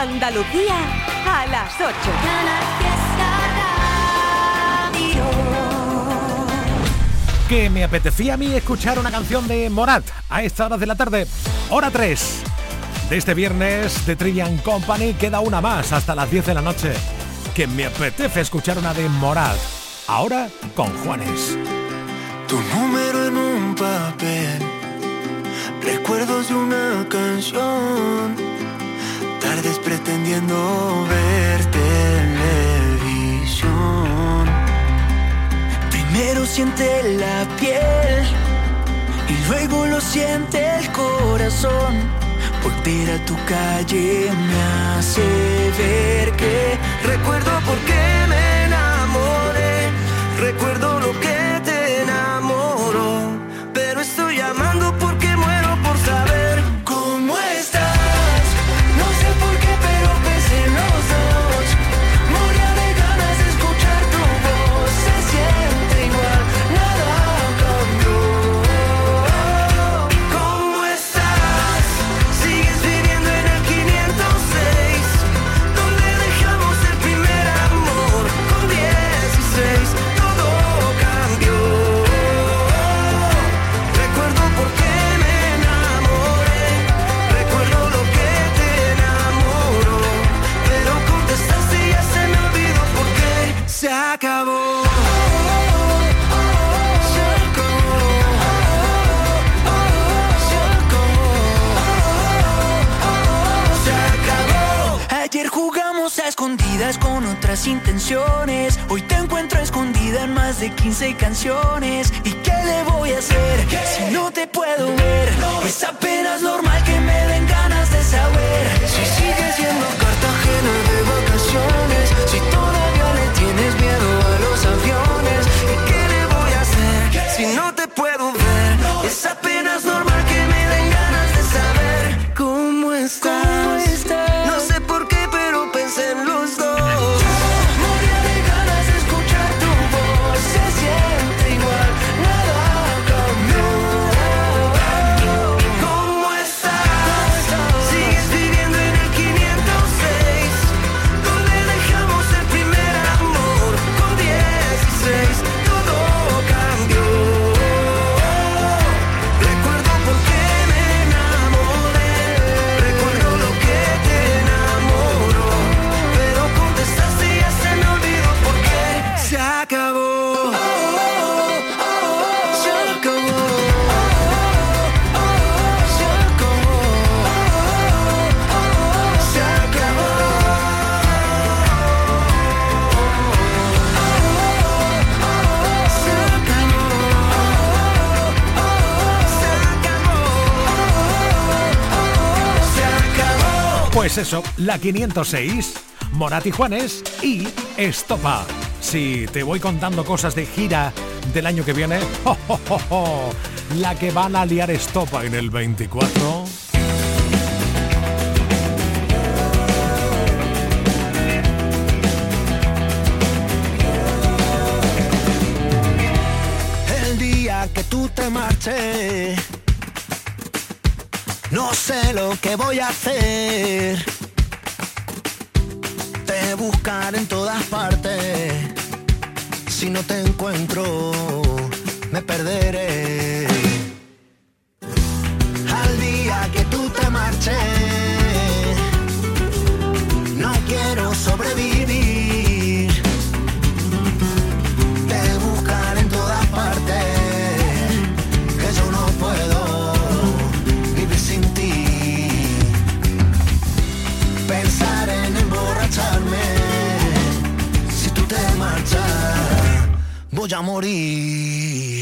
Andalucía a las 8. Que me apetecía a mí escuchar una canción de Morat a esta hora de la tarde. Hora 3. De este viernes de Trillian Company queda una más hasta las 10 de la noche. Que me apetece escuchar una de Morat. Ahora con Juanes. Tu número en un papel. Recuerdos de una canción. Tardes pretendiendo ver televisión. Primero siente la piel y luego lo siente el corazón. Volver a tu calle me hace ver que recuerdo por qué me enamoré. Recuerdo lo que con otras intenciones. Hoy te encuentro escondida en más de 15 canciones. ¿Y qué le voy a hacer si no te puedo ver? Es apenas normal Pues eso, la 506, Morati Juanes y Estopa. Si te voy contando cosas de gira del año que viene, la que van a liar Estopa en el 24. Que voy a hacer. Te buscar en todas partes. Si no te encuentro, me perderé. Al día que tú te marches, voy a morir.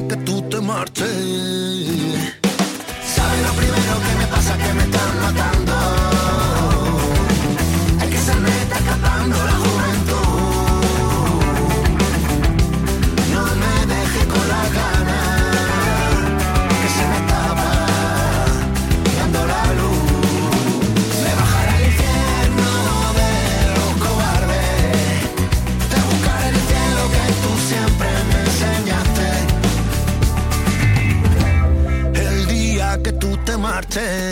que tú te marches. ¿Sabes lo primero que me pasa? Que me están matando. Hay que se me está escapando la te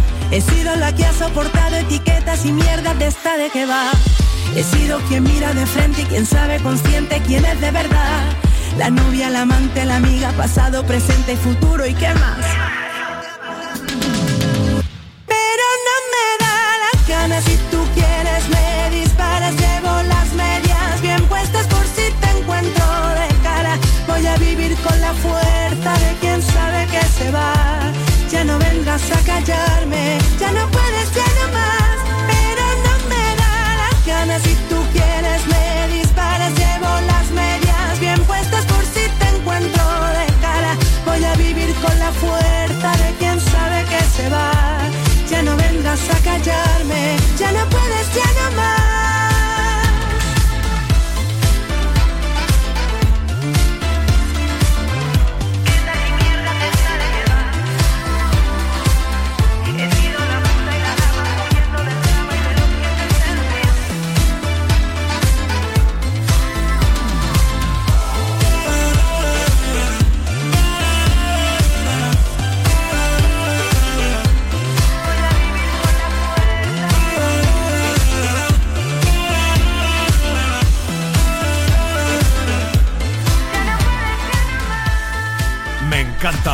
He sido la que ha soportado etiquetas y mierdas de esta de que va. He sido quien mira de frente y quien sabe consciente quién es de verdad. La novia, la amante, la amiga, pasado, presente y futuro y qué más. si tú quieres no puedes, ya no.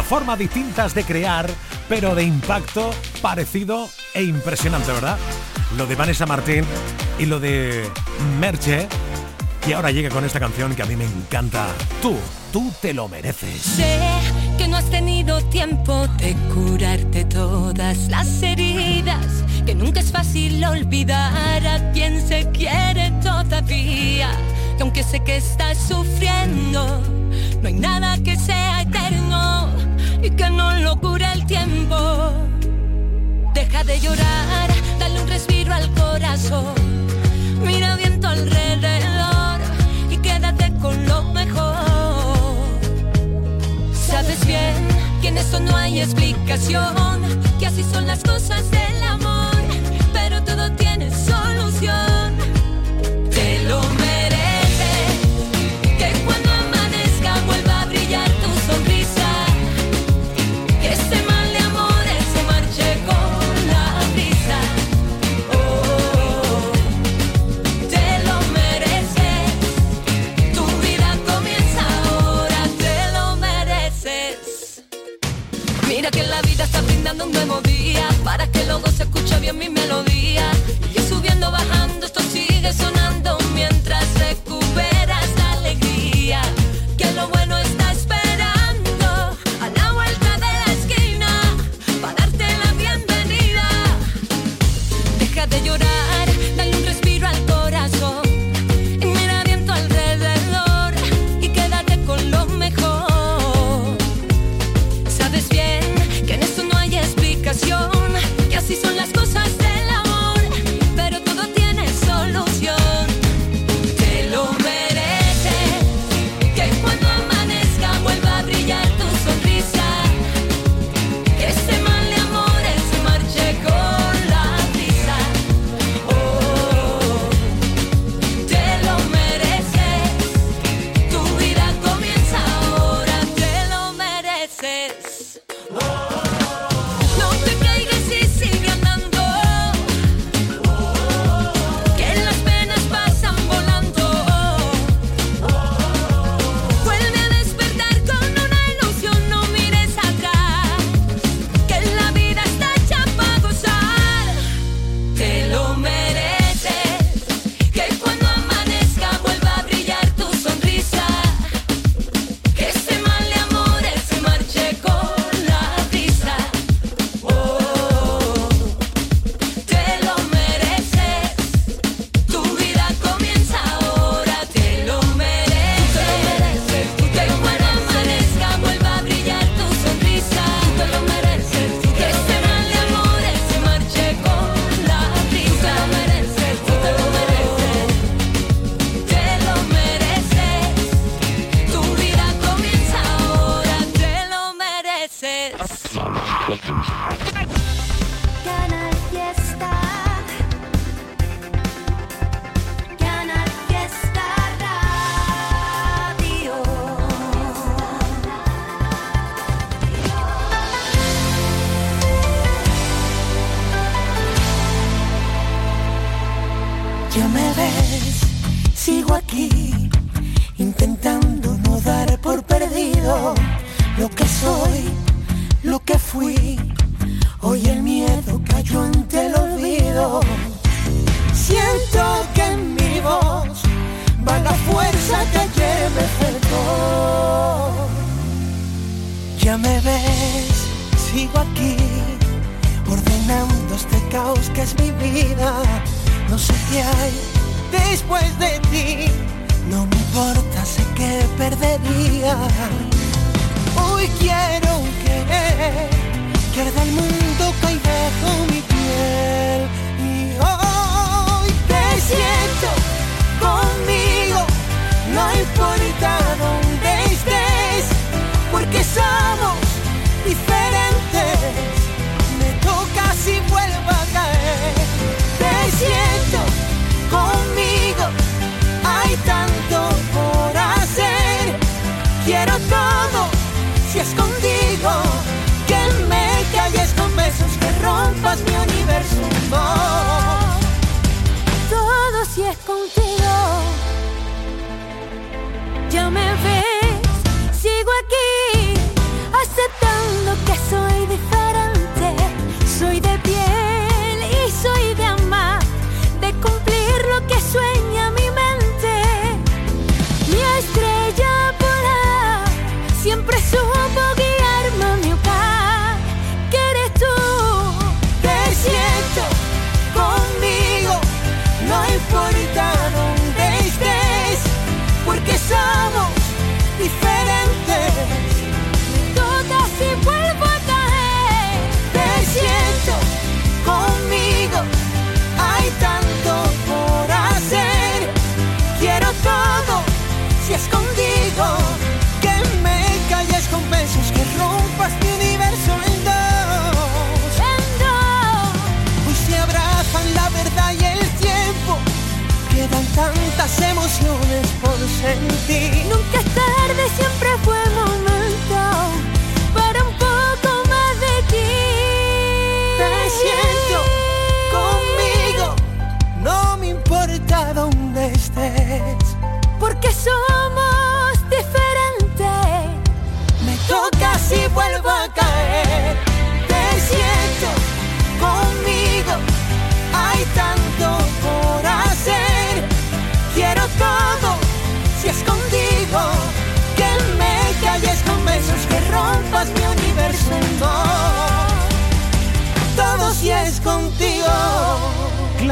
Formas distintas de crear, pero de impacto parecido e impresionante, ¿verdad? Lo de Vanessa Martín y lo de Merche, que ahora llega con esta canción que a mí me encanta. Tú, tú te lo mereces. Sé que no has tenido tiempo de curarte todas las heridas, que nunca es fácil olvidar a quien se quiere todavía, que aunque sé que estás sufriendo, no hay nada que sea eterno y que no lo cura el tiempo. Deja de llorar, dale un respiro al corazón. Mira viento alrededor y quédate con lo mejor. Sabes bien que en esto no hay explicación quiero todo si es contigo. Que me calles con besos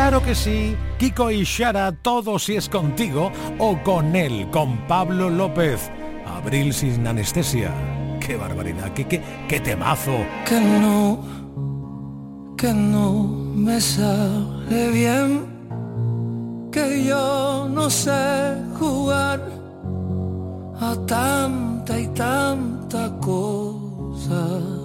Claro que sí, Kiko y Shara, todo si es contigo o con él, con Pablo López. Abril sin anestesia. Qué barbaridad, qué, qué, qué temazo. Que no, que no me sale bien, que yo no sé jugar a tanta y tanta cosa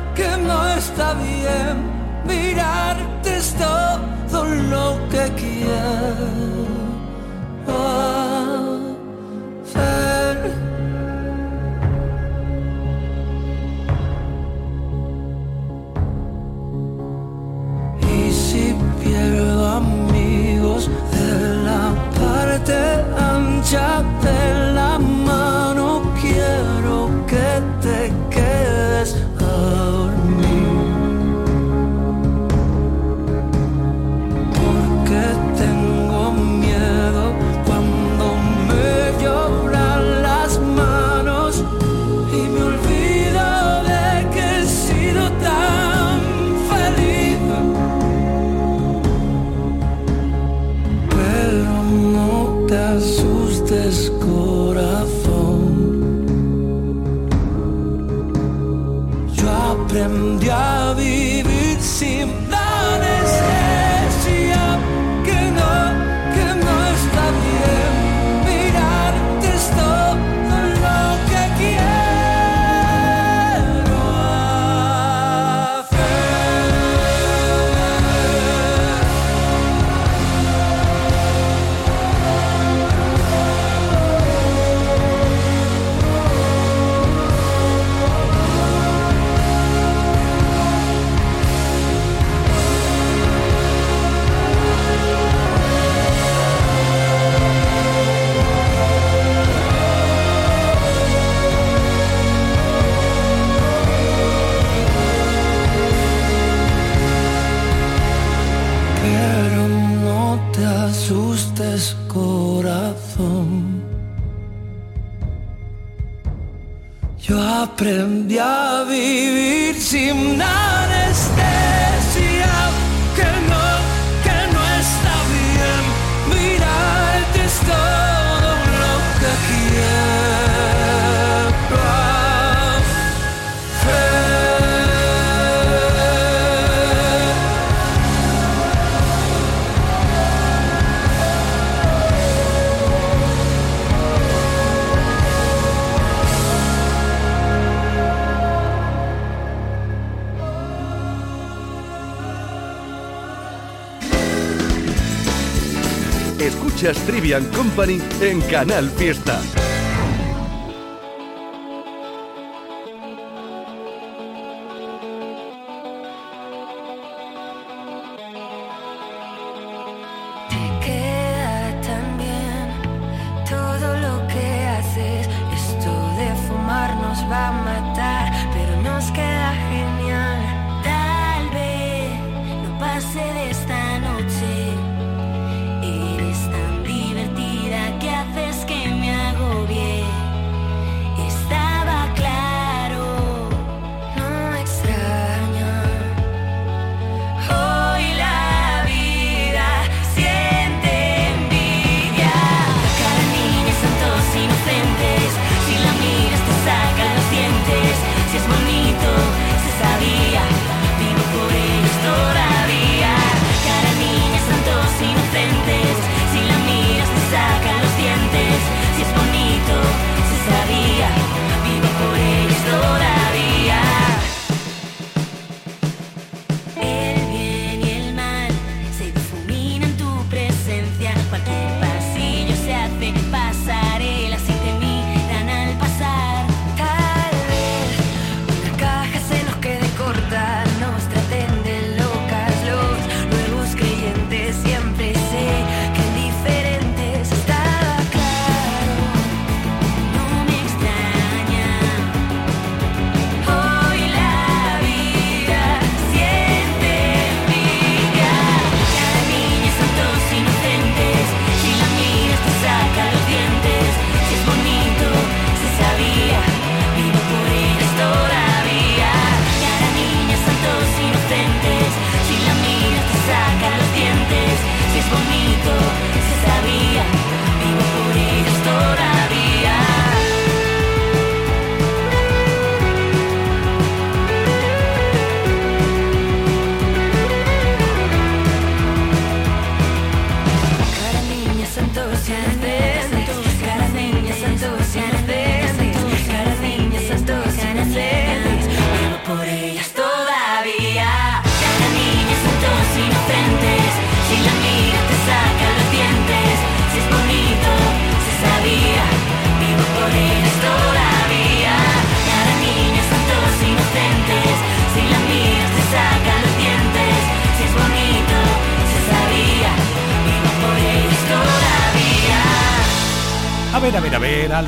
que no está bien. Mirarte es todo lo que quiero hacer. Y si pierdo amigos de la parte ancha de la Escuchas Trivian Company en Canal Fiesta.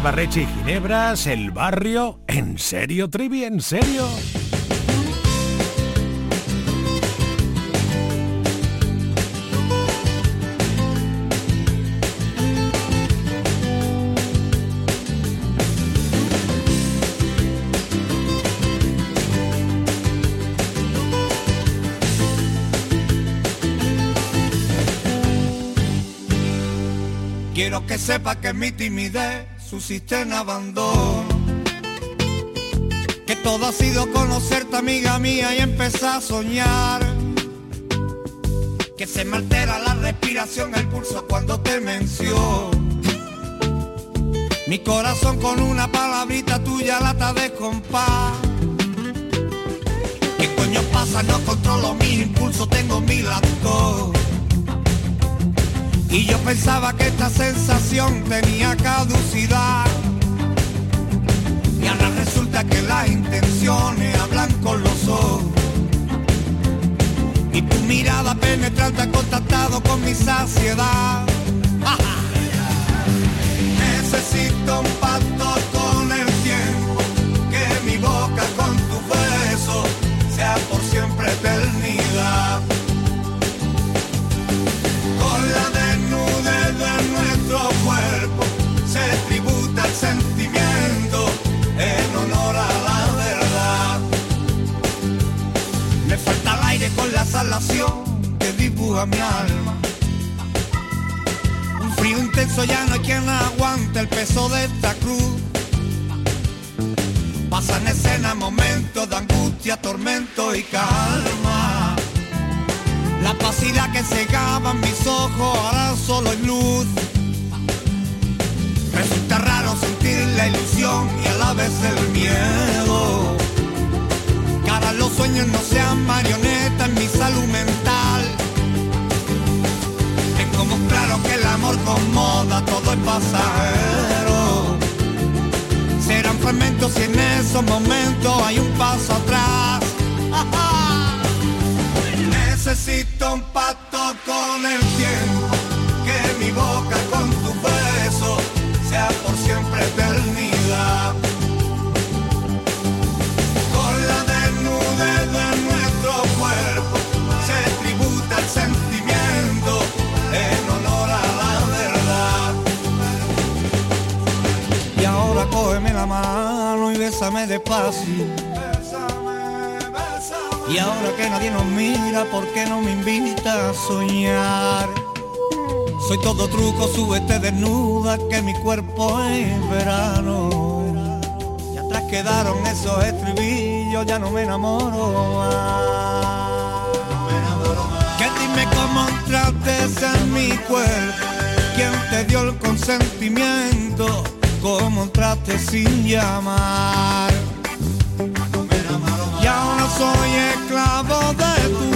Ver, Albarreche y Ginebras, el barrio. ¿En serio, Trivi? ¿En serio? Quiero que sepa que mi timidez subsiste en abandono. Que todo ha sido conocerte amiga mía y empezar a soñar. Que se me altera la respiración, el pulso cuando te menciono. Mi corazón con una palabrita tuya lata de compás. ¿Qué coño pasa? No controlo mis impulsos, tengo mi lacto. Y yo pensaba que esta sensación tenía caducidad. Y ahora resulta que las intenciones hablan con los ojos. Y tu mirada penetrante ha contactado con mi saciedad. Necesito un pacto con el tiempo, que mi boca con tu beso sea por siempre eternidad. De nuestro cuerpo se tributa el sentimiento en honor a la verdad. Me falta el aire con la salación que dibuja mi alma. Un frío intenso ya no hay quien aguante el peso de esta cruz. Pasan escena momentos de angustia, tormento y calma. La pasidad que cegaban mis ojos ahora solo es luz. Resulta raro sentir la ilusión y a la vez el miedo. Ahora los sueños no sean marionetas en mi salud mental. Es como claro que el amor con moda todo es pasajero. Serán fragmentos y en esos momentos hay un paso atrás. Necesito un pacto con el tiempo, que mi boca con tu beso sea por siempre eternidad. Con la desnudez de nuestro cuerpo se tributa el sentimiento en honor a la verdad. Y ahora cógeme la mano y bésame despacio. Y ahora que nadie nos mira, ¿por qué no me invita a soñar? Soy todo truco, súbete desnuda, que mi cuerpo es verano. Y atrás quedaron esos estribillos, ya no me enamoro más. Que dime cómo entraste en mi cuerpo, quién te dio el consentimiento, cómo entraste sin llamar. Soy esclavo de tu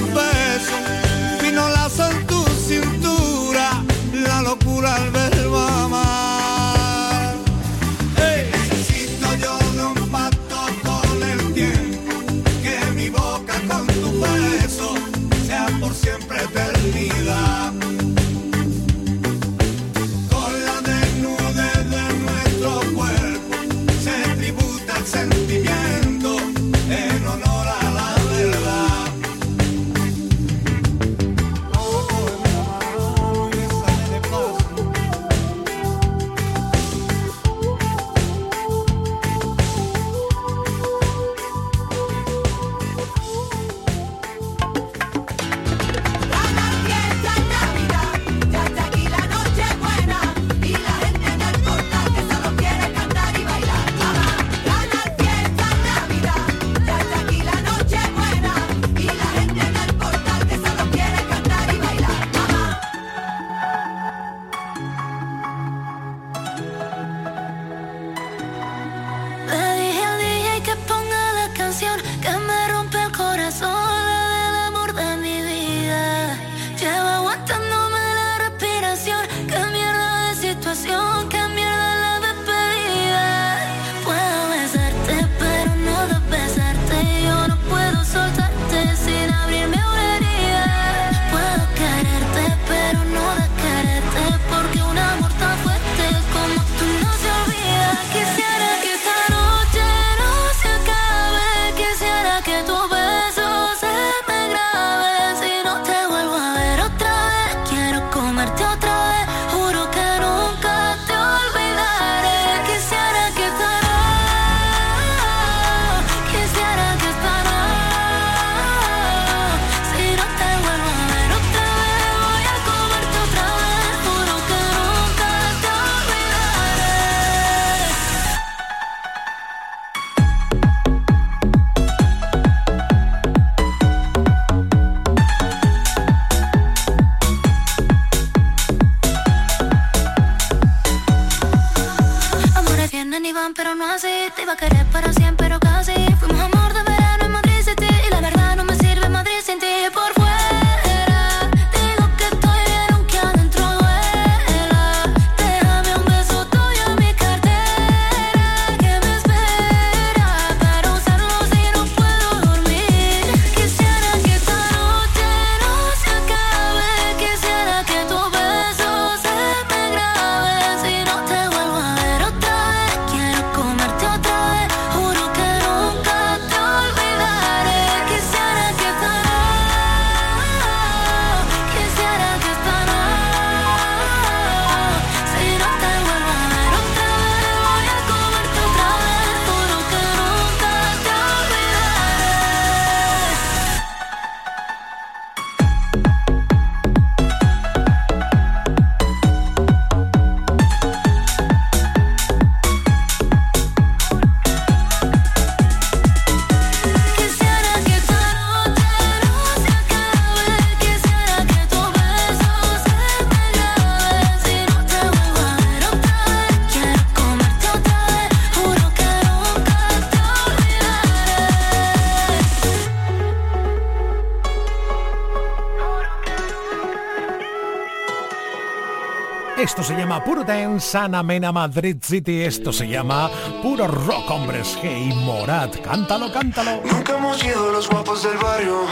Puro Dance, Sana Mena Madrid City. Esto se llama Puro Rock, hombres. Hey, Morat, cántalo, cántalo. Nunca hemos sido los guapos del barrio.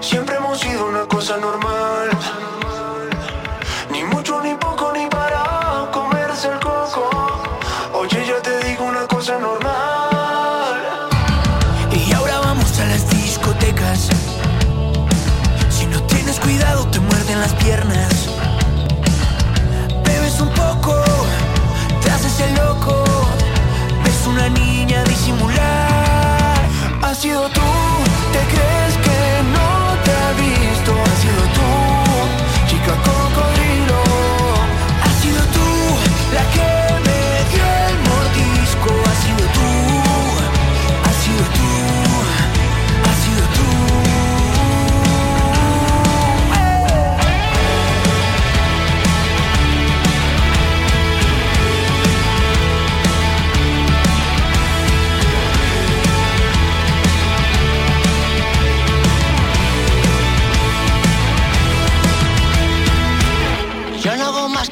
Siempre hemos sido una cosa normal. Ha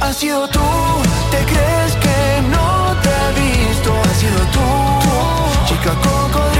Ha sido tú, te crees que no te he visto. Ha sido tú, chica cocodrilo.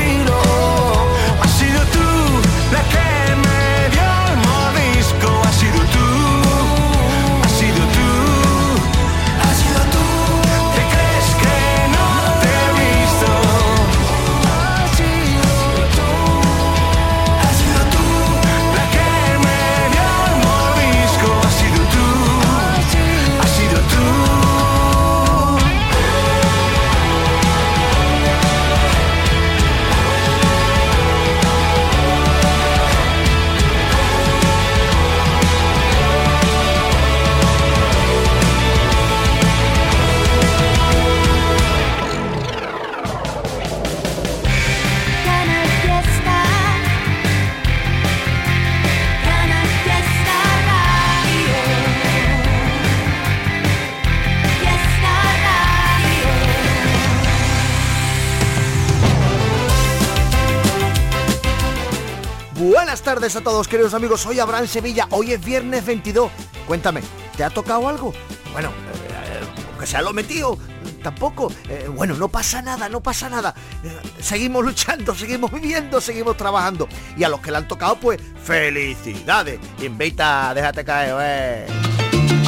Buenas tardes a todos, queridos amigos. Soy Abraham Sevilla. Hoy es viernes 22. Cuéntame, ¿te ha tocado algo? Bueno, eh, aunque sea lo metido, tampoco. Eh, bueno, no pasa nada, no pasa nada. Eh, seguimos luchando, seguimos viviendo, seguimos trabajando. Y a los que le han tocado, pues, felicidades. Invita, déjate caer, eh.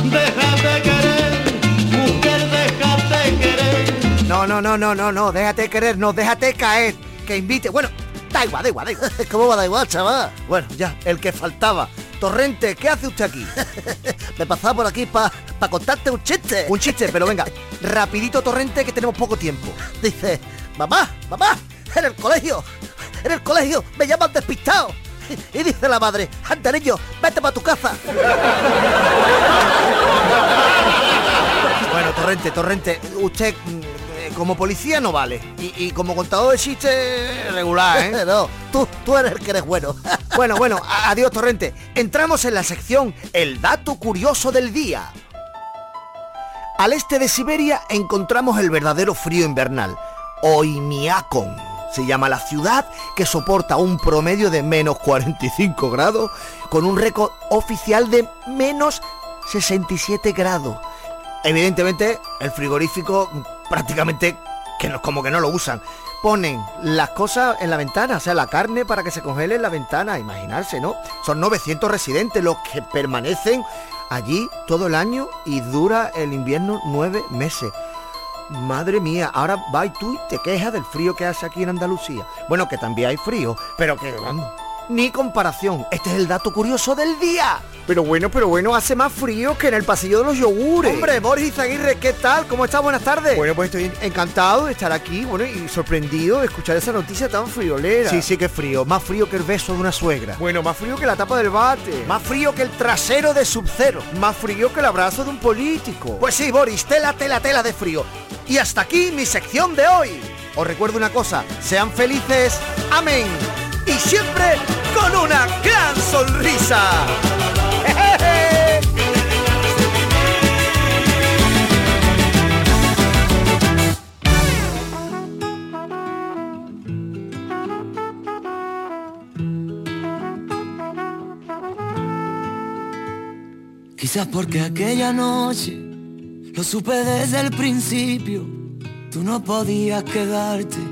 Déjate querer, mujer, déjate querer. No, no, no, no, no, no, déjate querer, no, déjate caer. Que invite. Bueno, da igual, da igual, da igual. ¿Cómo va da igual, chaval? Bueno, ya, el que faltaba. Torrente, ¿qué hace usted aquí? Me pasaba por aquí para contarte un chiste. Un chiste, pero venga, rapidito Torrente que tenemos poco tiempo. Dice, mamá, mamá, en el colegio, en el colegio me llaman despistado. Y dice la madre, anda niño, vete para tu casa. Bueno, Torrente, Torrente, usted mm, como policía no vale. Y, y como contador de chistes regular, ¿eh? no, tú, tú eres el que eres bueno. Bueno, bueno, adiós Torrente. Entramos en la sección El dato curioso del día. Al este de Siberia encontramos el verdadero frío invernal. Oymyakon se llama la ciudad que soporta un promedio de menos 45 grados con un récord oficial de menos 67 grados. Evidentemente el frigorífico prácticamente que no, como que no lo usan. Ponen las cosas en la ventana, o sea, la carne para que se congele en la ventana, imaginarse, ¿no? Son 900 residentes los que permanecen allí todo el año y dura el invierno nueve meses. Madre mía, ahora va y tú y te quejas del frío que hace aquí en Andalucía. Bueno, que también hay frío, pero que vamos, ni comparación. Este es el dato curioso del día. Pero bueno, pero bueno, hace más frío que en el pasillo de los yogures. Hombre, Boris Izaguirre, ¿qué tal? ¿Cómo estás? Buenas tardes. Bueno, pues estoy encantado de estar aquí, bueno, y sorprendido de escuchar esa noticia tan friolera. Sí, sí que frío. Más frío que el beso de una suegra. Bueno, más frío que la tapa del bate. Más frío que el trasero de Sub-Zero. Más frío que el abrazo de un político. Pues sí, Boris, tela, tela, tela de frío. Y hasta aquí mi sección de hoy. Os recuerdo una cosa, sean felices. Amén. Y siempre con una gran sonrisa. Quizás porque aquella noche lo supe desde el principio, tú no podías quedarte.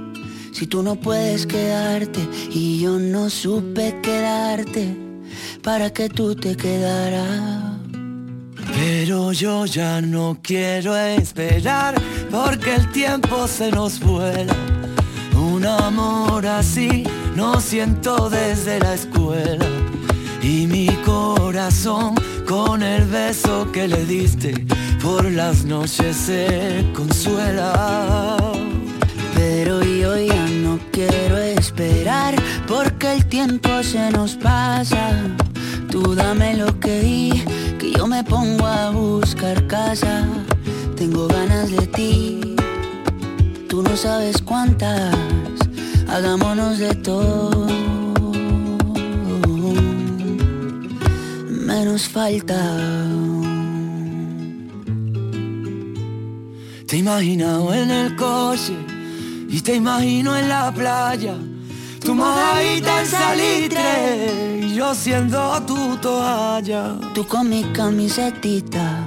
Si tú no puedes quedarte y yo no supe quedarte para que tú te quedaras. Pero yo ya no quiero esperar porque el tiempo se nos vuela. Un amor así no siento desde la escuela. Y mi corazón con el beso que le diste por las noches se consuela. Pero yo ya no quiero esperar porque el tiempo se nos pasa. Tú dame lo que que yo me pongo a buscar casa. Tengo ganas de ti, tú no sabes cuántas. Hagámonos de todo. Menos falta. Te he imaginado en el coche y te imagino en la playa. Tu mojadita en salitre y yo siendo tu toalla. Tú con mi camisetita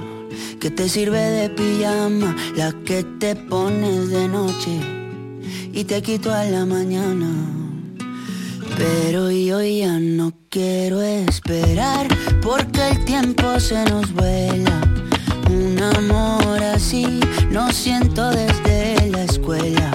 que te sirve de pijama, la que te pones de noche y te quito a la mañana. Pero yo ya no quiero esperar porque el tiempo se nos vuela. Un amor así no siento desde la escuela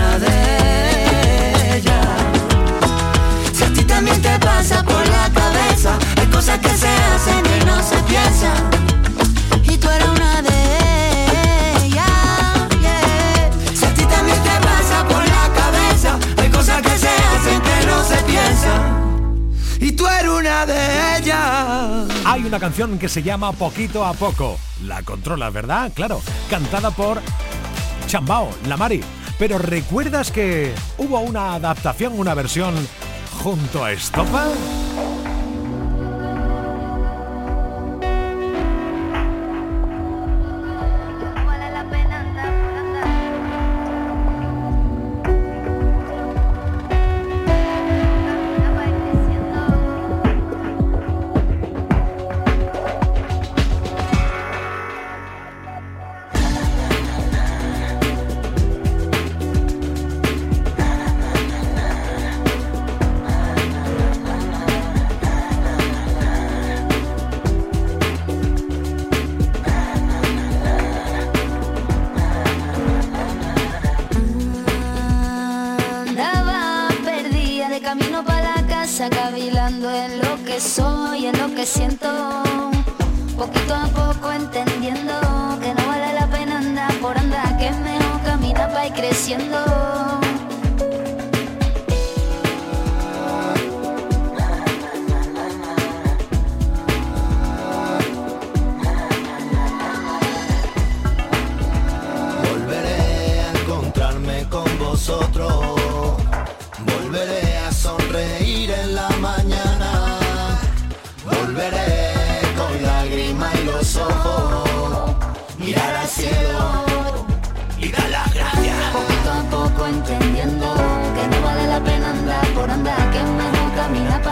cosas que se hacen que no se piensan Y tú eres una de ellas yeah. Si a ti también te pasa por la cabeza Hay cosas que se hacen que no se piensan Y tú eres una de ellas Hay una canción que se llama Poquito a Poco. La controlas, ¿verdad? Claro, cantada por Chambao, La Mari. Pero ¿recuerdas que hubo una adaptación, una versión junto a Estopa?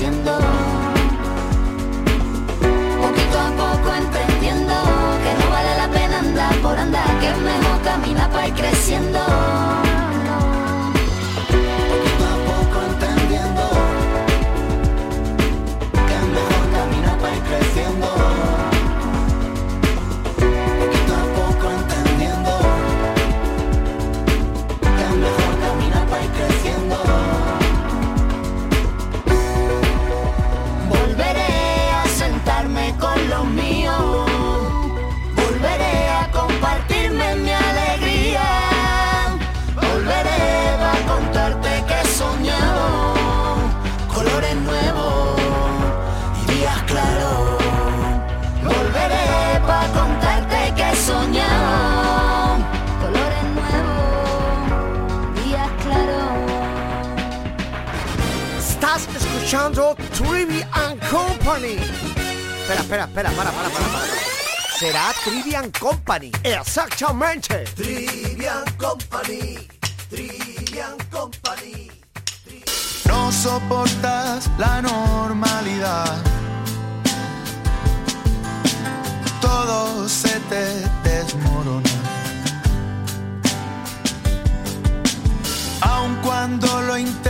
Poquito a poco entendiendo que no vale la pena andar por andar, que es mejor caminar para ir creciendo. Trivian Company. Exactamente. Trivian Company. Trivian Company. No soportas la normalidad. Todo se te desmorona. Aun cuando lo intento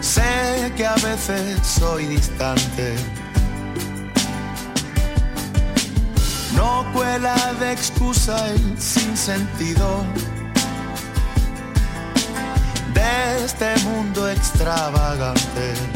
Sé que a veces soy distante. No cuela de excusa el sentido de este mundo extravagante.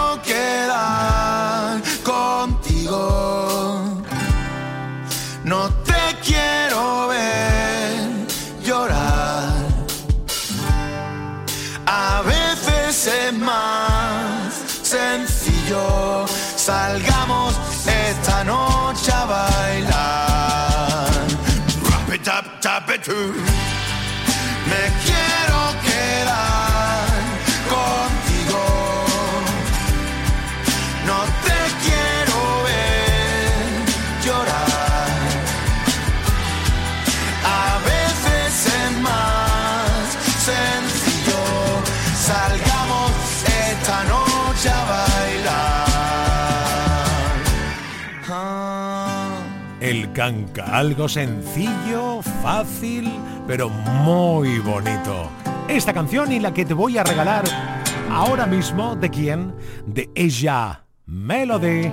No te quiero ver llorar. A veces es más sencillo. Salgamos canca, algo sencillo, fácil, pero muy bonito. Esta canción y la que te voy a regalar ahora mismo, ¿de quién? De ella, Melody.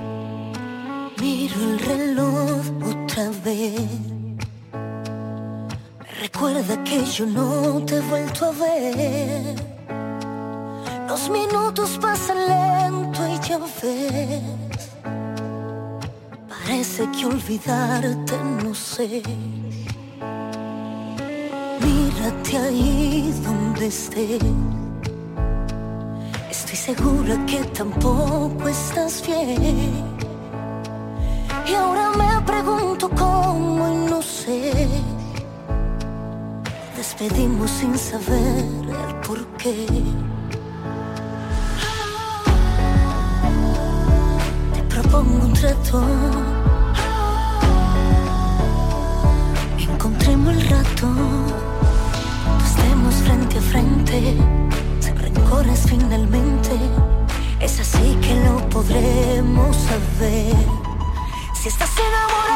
Miro el reloj otra vez. Me recuerda que yo no te he vuelto a ver. Los minutos pasan lento y ya ves. Parece que olvidarte no sé. Mírate ahí donde estés. Estoy segura que tampoco estás bien. Y ahora me pregunto cómo y no sé. Despedimos sin saber el por qué. Te propongo un trato. Encontremos el rato. Estemos frente a frente. Sin rencores finalmente. Es así que lo podremos saber. Si estás enamorado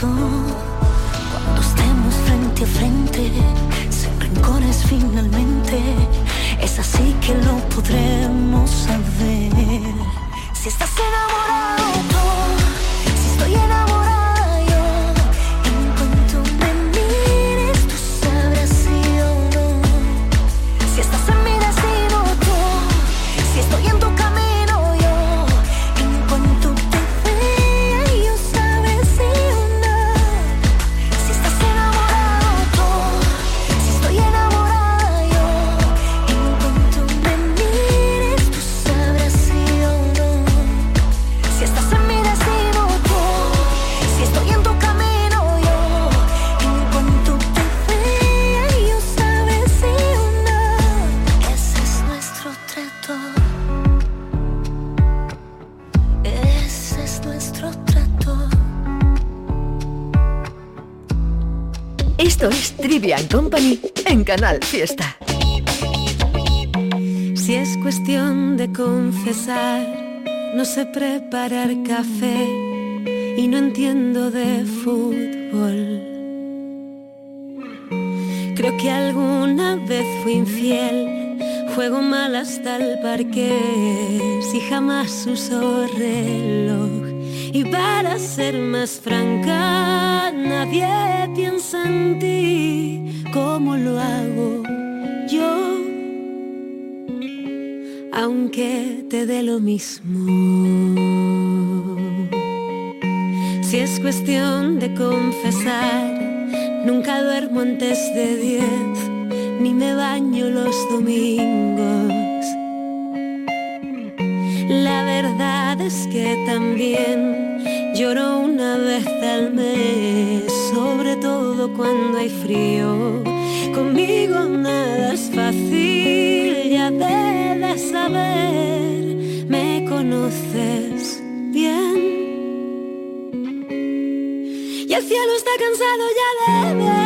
Cuando estemos frente a frente, sin rencores finalmente. Es así que lo podremos saber. Si estás enamorado si estoy enamorada Trivian Company en Canal Fiesta. Si es cuestión de confesar, no sé preparar café y no entiendo de fútbol. Creo que alguna vez fui infiel, juego mal hasta el parque, si jamás uso reloj. Y para ser más franca, nadie piensa en ti como lo hago yo aunque te dé lo mismo. es cuestión de confesar, nunca duermo antes de diez, ni me baño los domingos. Verdad es que también lloro una vez al mes, sobre todo cuando hay frío. Conmigo nada es fácil, ya debes saber, me conoces bien. Y el cielo está cansado ya de ver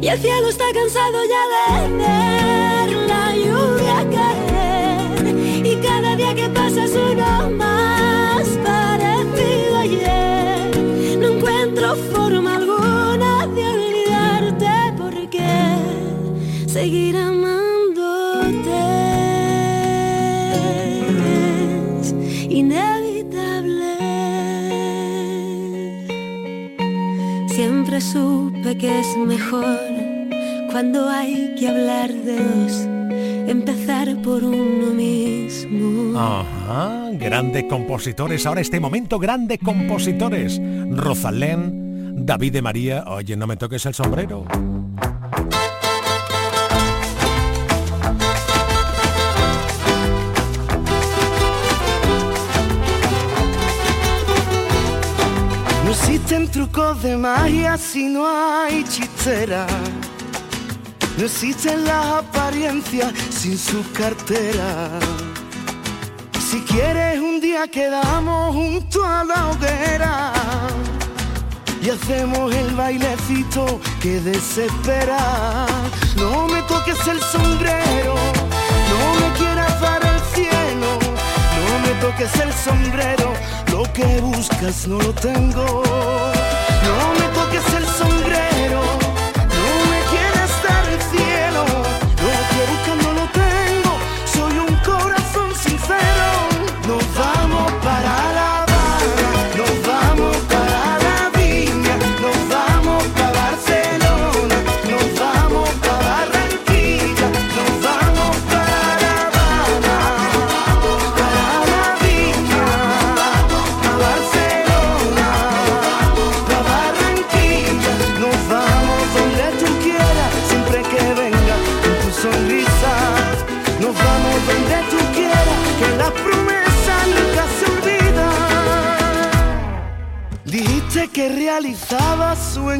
Y el cielo está cansado ya de ver la lluvia caer. Y cada día que pasa es uno más parecido ayer. No encuentro forma alguna de olvidarte porque seguir amándote es inevitable. Siempre que es mejor cuando hay que hablar de dos, empezar por uno mismo. Ajá, grandes compositores. Ahora este momento, grandes compositores. Rosalén, David de María. Oye, no me toques el sombrero. Existen trucos de magia si no hay chistera. No existen las apariencias sin su cartera. Si quieres un día quedamos junto a la hoguera y hacemos el bailecito que desespera. No me toques el sombrero, no me quieras dar el cielo, no me toques el sombrero, lo que buscas no lo tengo.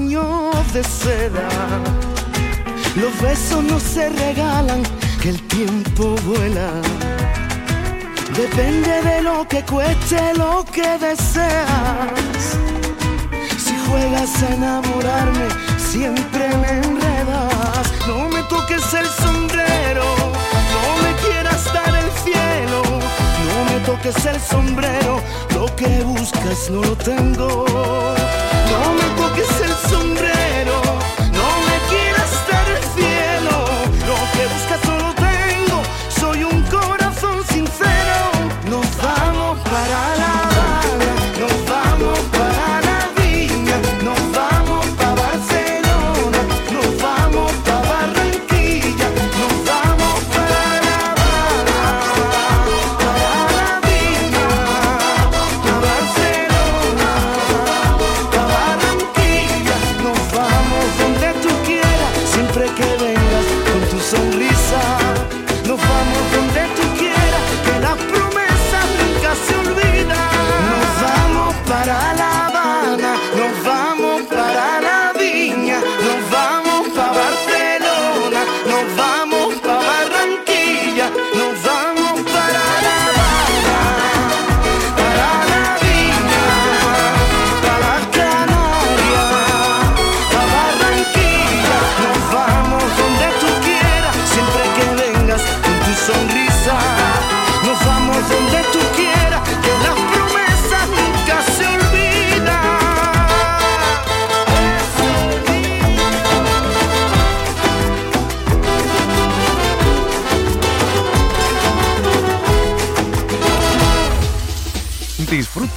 De seda. Los besos no se regalan, que el tiempo vuela. Depende de lo que cueste lo que deseas. Si juegas a enamorarme, siempre me enredas. No me toques el sombrero, no me quieras dar el cielo. No me toques el sombrero, lo que buscas no lo tengo. No me toques el sombrero,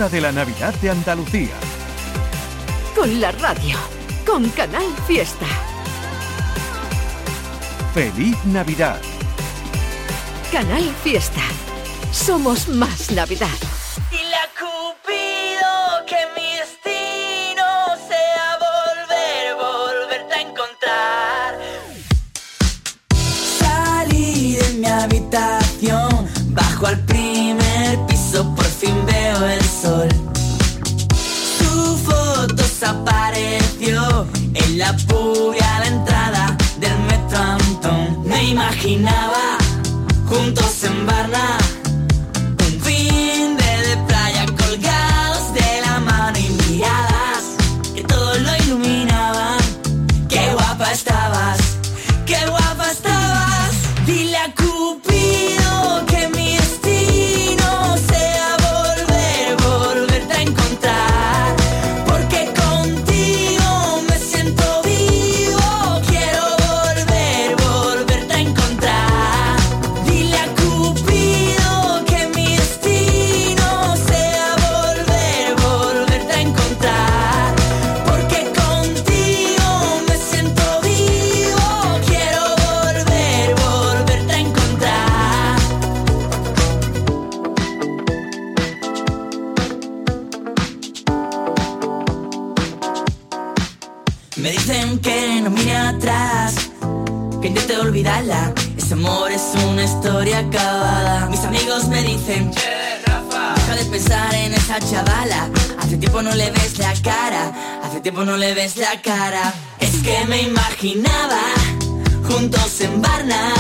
De la Navidad de Andalucía. Con la radio, con Canal Fiesta. Feliz Navidad. Canal Fiesta. Somos más Navidad. La pura a la entrada del metro. Me imaginaba juntos en Barna. Una historia acabada. Mis amigos me dicen, deja de pensar en esa chavala. Hace tiempo no le ves la cara, hace tiempo no le ves la cara. Es que me imaginaba juntos en Barna,